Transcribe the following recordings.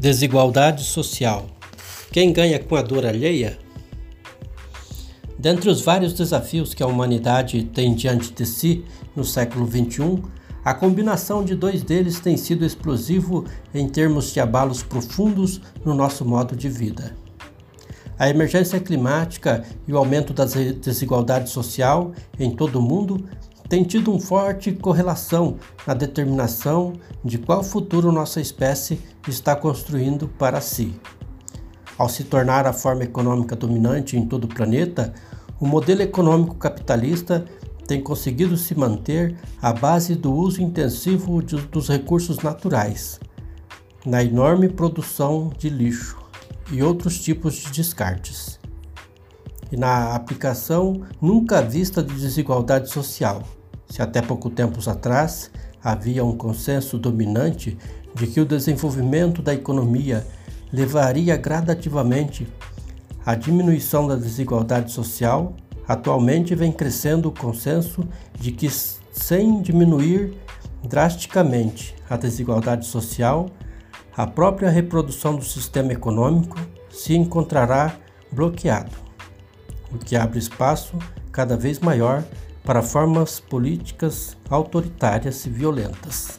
Desigualdade social. Quem ganha com a dor alheia? Dentre os vários desafios que a humanidade tem diante de si no século XXI, a combinação de dois deles tem sido explosivo em termos de abalos profundos no nosso modo de vida. A emergência climática e o aumento da desigualdade social em todo o mundo tem tido uma forte correlação na determinação de qual futuro nossa espécie está construindo para si. Ao se tornar a forma econômica dominante em todo o planeta, o modelo econômico capitalista tem conseguido se manter à base do uso intensivo de, dos recursos naturais, na enorme produção de lixo e outros tipos de descartes, e na aplicação nunca vista de desigualdade social se até pouco tempos atrás havia um consenso dominante de que o desenvolvimento da economia levaria gradativamente à diminuição da desigualdade social, atualmente vem crescendo o consenso de que, sem diminuir drasticamente a desigualdade social, a própria reprodução do sistema econômico se encontrará bloqueado, o que abre espaço cada vez maior para formas políticas autoritárias e violentas.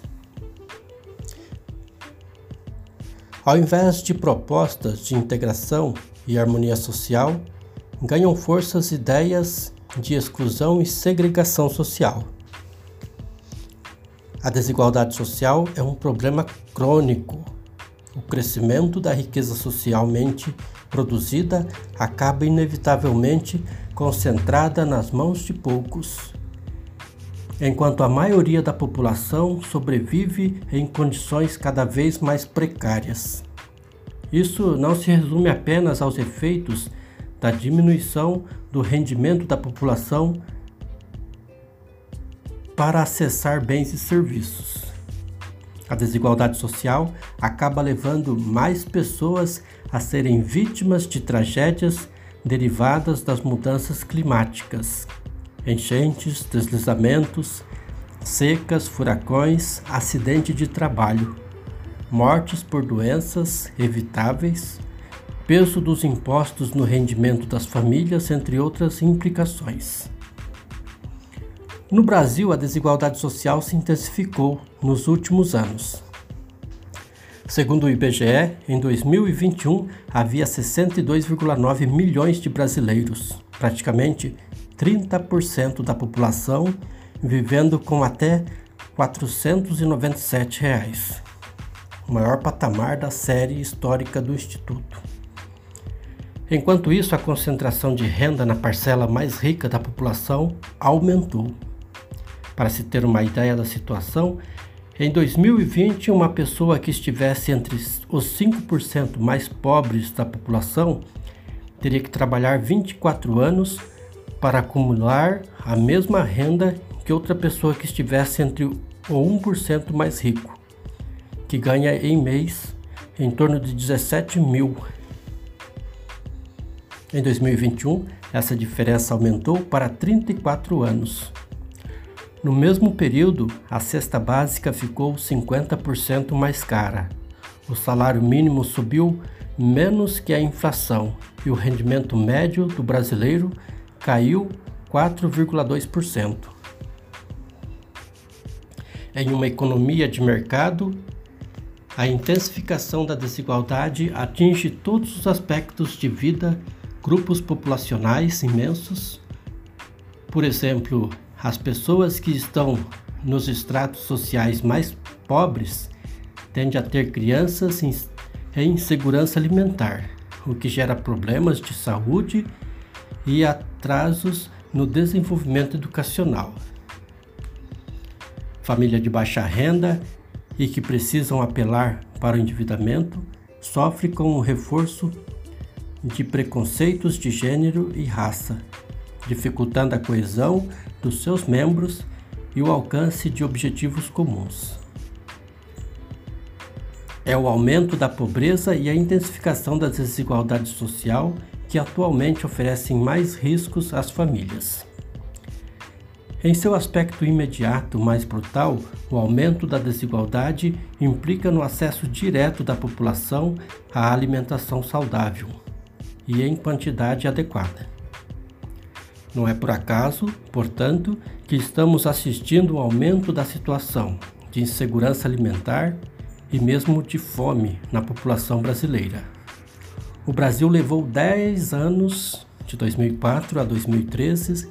Ao invés de propostas de integração e harmonia social, ganham forças ideias de exclusão e segregação social. A desigualdade social é um problema crônico. O crescimento da riqueza socialmente produzida acaba inevitavelmente concentrada nas mãos de poucos, enquanto a maioria da população sobrevive em condições cada vez mais precárias. Isso não se resume apenas aos efeitos da diminuição do rendimento da população para acessar bens e serviços. A desigualdade social acaba levando mais pessoas a serem vítimas de tragédias derivadas das mudanças climáticas, enchentes, deslizamentos, secas, furacões, acidente de trabalho, mortes por doenças evitáveis, peso dos impostos no rendimento das famílias, entre outras implicações. No Brasil, a desigualdade social se intensificou nos últimos anos. Segundo o IBGE, em 2021 havia 62,9 milhões de brasileiros, praticamente 30% da população, vivendo com até 497 reais, o maior patamar da série histórica do Instituto. Enquanto isso, a concentração de renda na parcela mais rica da população aumentou. Para se ter uma ideia da situação, em 2020, uma pessoa que estivesse entre os 5% mais pobres da população teria que trabalhar 24 anos para acumular a mesma renda que outra pessoa que estivesse entre o 1% mais rico, que ganha em mês em torno de 17 mil. Em 2021, essa diferença aumentou para 34 anos. No mesmo período, a cesta básica ficou 50% mais cara. O salário mínimo subiu menos que a inflação e o rendimento médio do brasileiro caiu 4,2%. Em uma economia de mercado, a intensificação da desigualdade atinge todos os aspectos de vida, grupos populacionais imensos. Por exemplo, as pessoas que estão nos estratos sociais mais pobres tendem a ter crianças em, insegurança alimentar, o que gera problemas de saúde e atrasos no desenvolvimento educacional. Família de baixa renda e que precisam apelar para o endividamento sofre com o reforço de preconceitos de gênero e raça, dificultando a coesão dos seus membros e o alcance de objetivos comuns. É o aumento da pobreza e a intensificação da desigualdade social que atualmente oferecem mais riscos às famílias. Em seu aspecto imediato mais brutal, o aumento da desigualdade implica no acesso direto da população à alimentação saudável e em quantidade adequada. Não é por acaso, portanto, que estamos assistindo ao aumento da situação de insegurança alimentar e mesmo de fome na população brasileira. O Brasil levou 10 anos, de 2004 a 2013,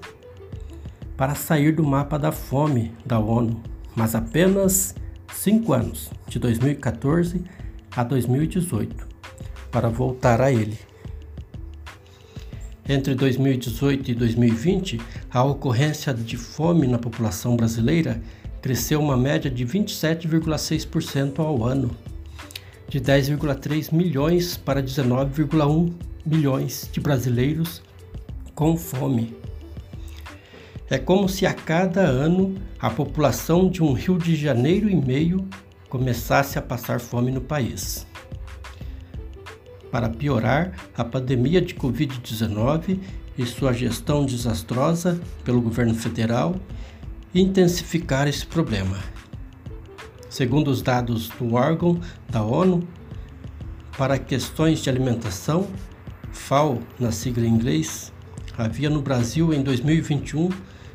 para sair do mapa da fome da ONU, mas apenas 5 anos, de 2014 a 2018, para voltar a ele. Entre 2018 e 2020, a ocorrência de fome na população brasileira cresceu uma média de 27,6% ao ano, de 10,3 milhões para 19,1 milhões de brasileiros com fome. É como se a cada ano a população de um Rio de Janeiro e meio começasse a passar fome no país. Para piorar, a pandemia de Covid-19 e sua gestão desastrosa pelo governo federal intensificar esse problema. Segundo os dados do órgão da ONU para questões de alimentação, FAO, na sigla em inglês, havia no Brasil em 2021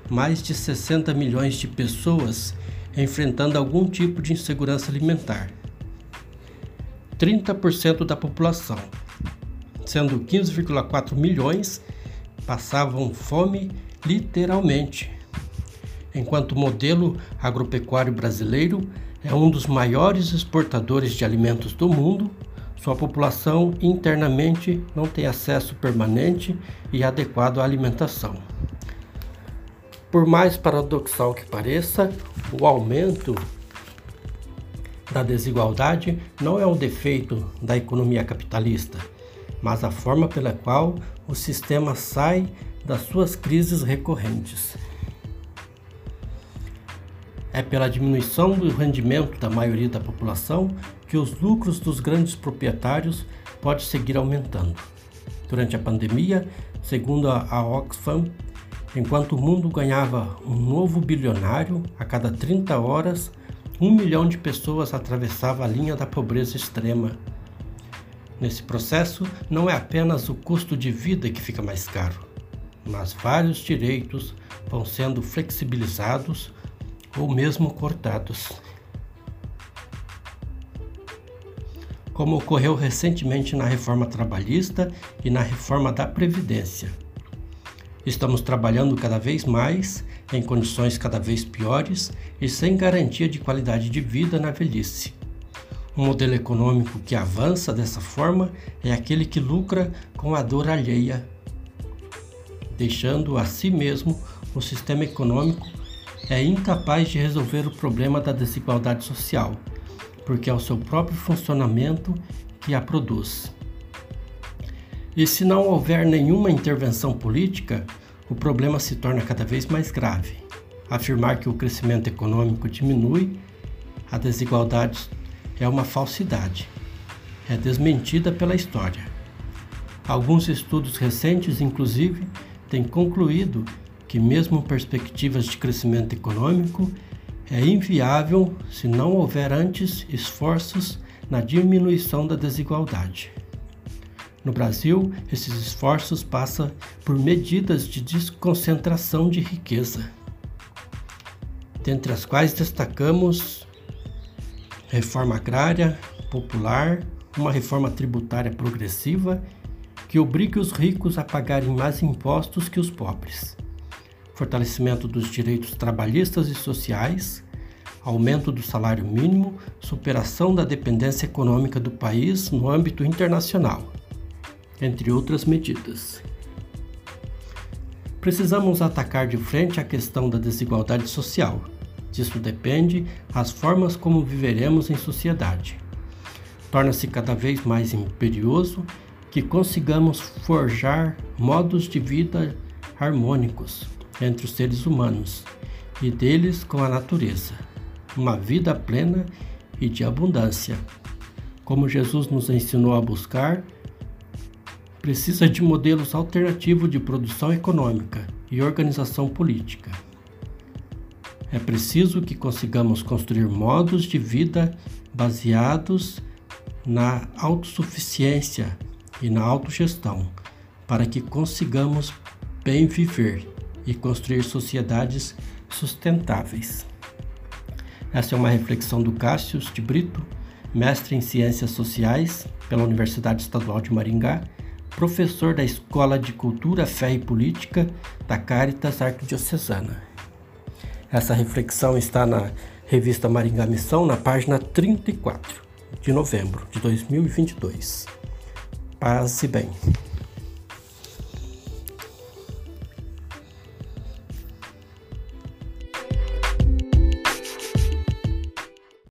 mais de 60 milhões de pessoas enfrentando algum tipo de insegurança alimentar. 30% da população, sendo 15,4 milhões, passavam fome literalmente enquanto o modelo agropecuário brasileiro é um dos maiores exportadores de alimentos do mundo, sua população internamente não tem acesso permanente e adequado à alimentação. Por mais paradoxal que pareça, o aumento da desigualdade não é um defeito da economia capitalista, mas a forma pela qual o sistema sai das suas crises recorrentes é pela diminuição do rendimento da maioria da população que os lucros dos grandes proprietários podem seguir aumentando. Durante a pandemia, segundo a Oxfam, enquanto o mundo ganhava um novo bilionário a cada 30 horas, um milhão de pessoas atravessava a linha da pobreza extrema. Nesse processo, não é apenas o custo de vida que fica mais caro, mas vários direitos vão sendo flexibilizados ou mesmo cortados. Como ocorreu recentemente na reforma trabalhista e na reforma da Previdência. Estamos trabalhando cada vez mais em condições cada vez piores e sem garantia de qualidade de vida na velhice. Um modelo econômico que avança dessa forma é aquele que lucra com a dor alheia, deixando a si mesmo o sistema econômico é incapaz de resolver o problema da desigualdade social, porque é o seu próprio funcionamento que a produz. E se não houver nenhuma intervenção política, o problema se torna cada vez mais grave. Afirmar que o crescimento econômico diminui a desigualdade é uma falsidade. É desmentida pela história. Alguns estudos recentes, inclusive, têm concluído que, mesmo perspectivas de crescimento econômico, é inviável se não houver antes esforços na diminuição da desigualdade. No Brasil, esses esforços passam por medidas de desconcentração de riqueza, dentre as quais destacamos reforma agrária popular, uma reforma tributária progressiva que obrigue os ricos a pagarem mais impostos que os pobres. Fortalecimento dos direitos trabalhistas e sociais, aumento do salário mínimo, superação da dependência econômica do país no âmbito internacional, entre outras medidas. Precisamos atacar de frente a questão da desigualdade social. Disso depende as formas como viveremos em sociedade. Torna-se cada vez mais imperioso que consigamos forjar modos de vida harmônicos, entre os seres humanos e deles com a natureza, uma vida plena e de abundância. Como Jesus nos ensinou a buscar, precisa de modelos alternativos de produção econômica e organização política. É preciso que consigamos construir modos de vida baseados na autossuficiência e na autogestão, para que consigamos bem viver e construir sociedades sustentáveis. Essa é uma reflexão do Cássius de Brito, mestre em Ciências Sociais pela Universidade Estadual de Maringá, professor da Escola de Cultura, Fé e Política da Caritas Arquidiocesana. Essa reflexão está na revista Maringá Missão, na página 34 de novembro de 2022. Paz e bem.